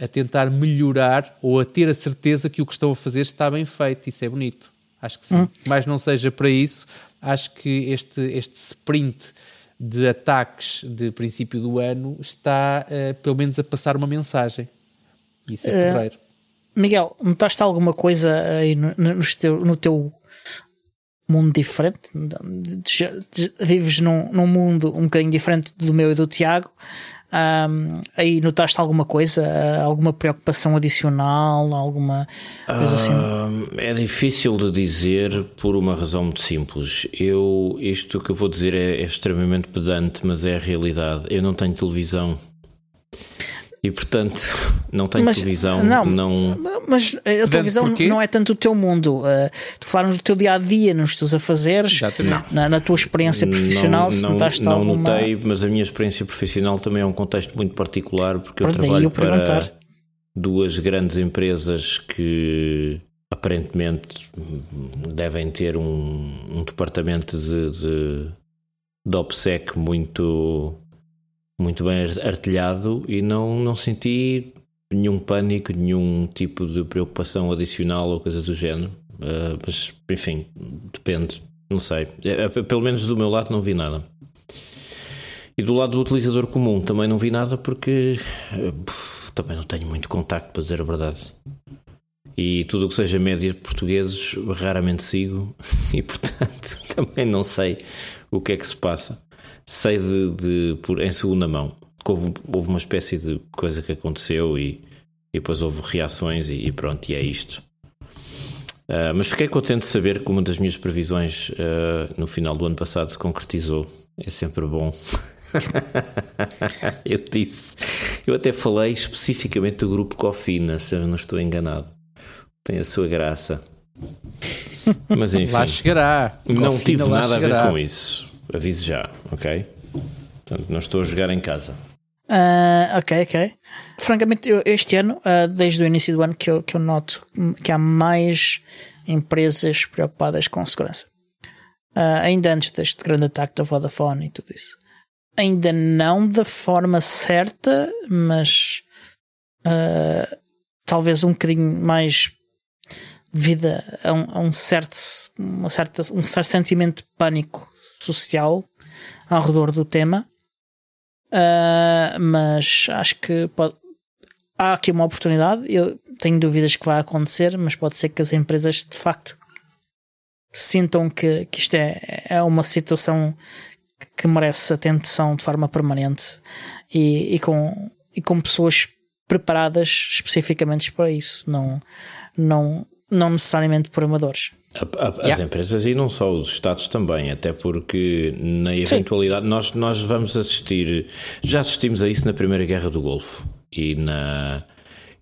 a tentar melhorar ou a ter a certeza que o que estão a fazer está bem feito. Isso é bonito. Acho que sim. Hum. Mas não seja para isso, acho que este, este sprint de ataques de princípio do ano está, uh, pelo menos, a passar uma mensagem. Isso é uh, porreiro. Miguel, notaste alguma coisa aí no, no, teu, no teu mundo diferente. Vives num, num mundo um bocadinho diferente do meu e do Tiago. Um, aí notaste alguma coisa, alguma preocupação adicional, alguma coisa assim? é difícil de dizer por uma razão muito simples. Eu, isto que eu vou dizer é, é extremamente pedante, mas é a realidade. Eu não tenho televisão. E portanto, não tenho mas, televisão. Não, não... mas a televisão não é tanto o teu mundo. Uh, tu falaram do teu dia a dia, nos teus afazeres, na, na tua experiência profissional. Não, não, não alguma... notei, mas a minha experiência profissional também é um contexto muito particular, porque eu trabalho eu para duas grandes empresas que aparentemente devem ter um, um departamento de, de, de OPSEC muito muito bem artilhado e não, não senti nenhum pânico, nenhum tipo de preocupação adicional ou coisa do género. Uh, mas, enfim, depende, não sei. É, é, pelo menos do meu lado não vi nada. E do lado do utilizador comum também não vi nada porque uh, também não tenho muito contacto, para dizer a verdade. E tudo o que seja média de portugueses raramente sigo e, portanto, também não sei o que é que se passa sei de, de, por, em segunda mão que houve, houve uma espécie de coisa que aconteceu e, e depois houve reações e, e pronto, e é isto. Uh, mas fiquei contente de saber que uma das minhas previsões uh, no final do ano passado se concretizou. É sempre bom. eu disse, eu até falei especificamente do grupo Cofina, se eu não estou enganado. Tem a sua graça. Mas enfim. Lá chegará. Não tive nada chegará. a ver com isso. Aviso já, ok? Portanto, não estou a jogar em casa. Uh, ok, ok. Francamente, eu, este ano, uh, desde o início do ano, que eu, que eu noto que há mais empresas preocupadas com segurança. Uh, ainda antes deste grande ataque da Vodafone e tudo isso. Ainda não da forma certa, mas talvez um bocadinho mais devido a um, a um certo, uma certa, um certo sentimento de pânico social ao redor do tema. Uh, mas acho que pode, há aqui uma oportunidade. Eu tenho dúvidas que vai acontecer, mas pode ser que as empresas de facto sintam que, que isto é, é uma situação que merece atenção de forma permanente e, e, com, e com pessoas preparadas especificamente para isso, não, não, não necessariamente por amadores. As yeah. empresas e não só os Estados também, até porque na eventualidade nós, nós vamos assistir, já assistimos a isso na Primeira Guerra do Golfo e, na,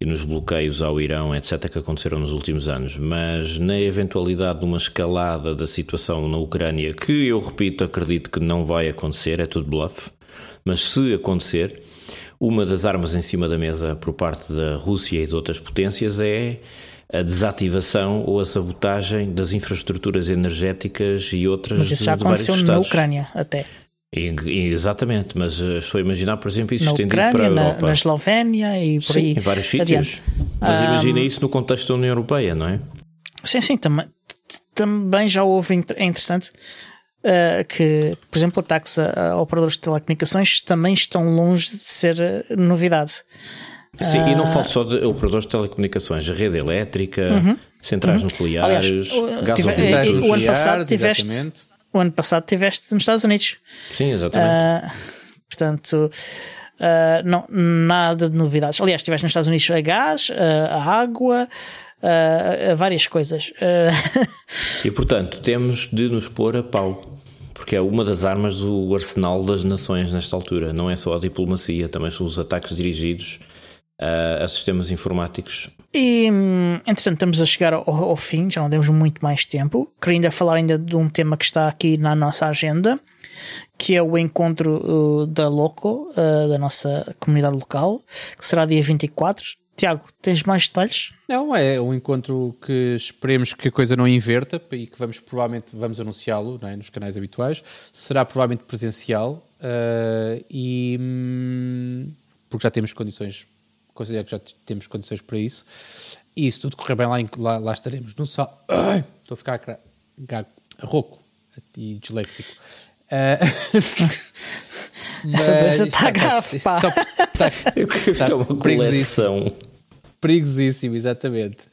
e nos bloqueios ao Irão, etc., que aconteceram nos últimos anos, mas na eventualidade de uma escalada da situação na Ucrânia, que eu repito, acredito que não vai acontecer, é tudo bluff, mas se acontecer, uma das armas em cima da mesa por parte da Rússia e de outras potências é a desativação ou a sabotagem das infraestruturas energéticas e outras Mas isso já aconteceu na Ucrânia até. E, exatamente, mas eh, estou a imaginar, por exemplo, isso na estendido Ucrânia, para a Europa. Na, na Eslovénia e por sim, aí. em vários sítios. Mas um, imagina isso no contexto da União Europeia, não é? Sim, sim, também, também já houve, é interessante, uh, que, por exemplo, ataques a, a, operadores de telecomunicações também estão longe de ser novidade. Sim, e não falo só de operadores de telecomunicações, a rede elétrica, uhum, centrais uhum. nucleares, gasodutos. O ano passado tiveste, o ano passado tiveste nos Estados Unidos. Sim, exatamente. Uh, portanto, uh, não, nada de novidades. Aliás, tiveste nos Estados Unidos a gás, a água, uh, várias coisas. E portanto, temos de nos pôr a pau. Porque é uma das armas do arsenal das nações nesta altura. Não é só a diplomacia, também são os ataques dirigidos uh, a sistemas informáticos. E, entretanto, estamos a chegar ao, ao, fim, já não temos muito mais tempo. Queria ainda falar ainda de um tema que está aqui na nossa agenda, que é o encontro uh, da Loco, uh, da nossa comunidade local, que será dia 24. Tiago, tens mais detalhes? Não, é um encontro que esperemos que a coisa não inverta e que vamos provavelmente vamos anunciá-lo é, nos canais habituais. Será provavelmente presencial uh, e hum, porque já temos condições, considero que já temos condições para isso. E se tudo correr bem lá, lá, lá estaremos no sal. Estou a ficar gago, rouco e disléxico. Uh, Essa doença está grave, pá. Só, tá, tá, uma coleção perigosíssimo, exatamente.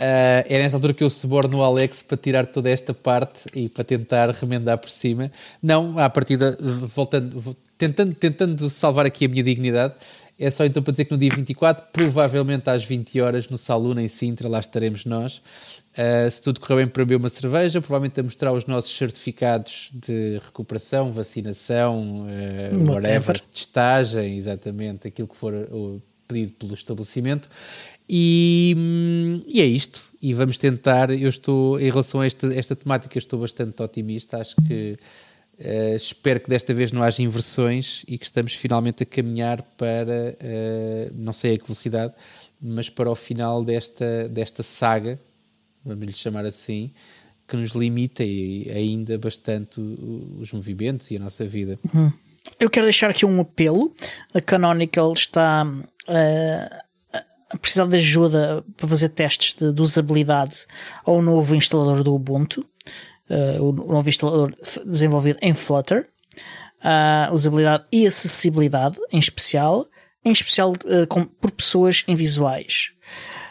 Uh, é nesta altura que eu suborno o Alex para tirar toda esta parte e para tentar remendar por cima. Não, à partida, voltando, tentando, tentando salvar aqui a minha dignidade, é só então para dizer que no dia 24, provavelmente às 20 horas, no Saluna em Sintra, lá estaremos nós. Uh, se tudo correr bem para beber uma cerveja, provavelmente a mostrar os nossos certificados de recuperação, vacinação, uh, whatever, testagem, exatamente, aquilo que for uh, pedido pelo estabelecimento. E, hum, e, é isto. E vamos tentar. Eu estou, em relação a esta, esta temática, estou bastante otimista. Acho que uh, espero que desta vez não haja inversões e que estamos finalmente a caminhar para, uh, não sei a que velocidade, mas para o final desta, desta saga, vamos lhe chamar assim, que nos limita e ainda bastante os movimentos e a nossa vida. Uhum. Eu quero deixar aqui um apelo. A Canonical está uh, precisar de ajuda para fazer testes de, de usabilidade ao novo instalador do Ubuntu, uh, o novo instalador desenvolvido em Flutter, uh, usabilidade e acessibilidade em especial, em especial uh, com, por pessoas invisuais.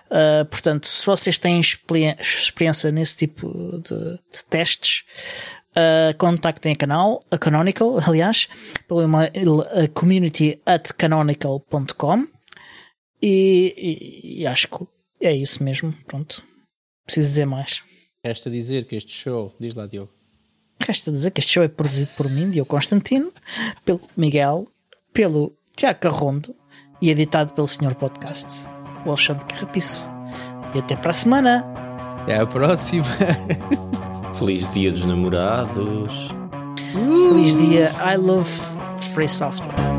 Uh, portanto, se vocês têm experiência nesse tipo de, de testes, uh, contactem a canal, a Canonical, aliás, pelo e-mail community at canonical.com e, e, e, acho que é isso mesmo. Pronto. Preciso dizer mais. Resta dizer que este show. Diz lá, Diogo. Resta dizer que este show é produzido por mim, Diogo Constantino, pelo Miguel, pelo Tiago Carrondo e editado pelo Senhor Podcast, o Alexandre Carrapiço. E até para a semana. Até a próxima. Feliz Dia dos Namorados. Feliz Dia I Love Free Software.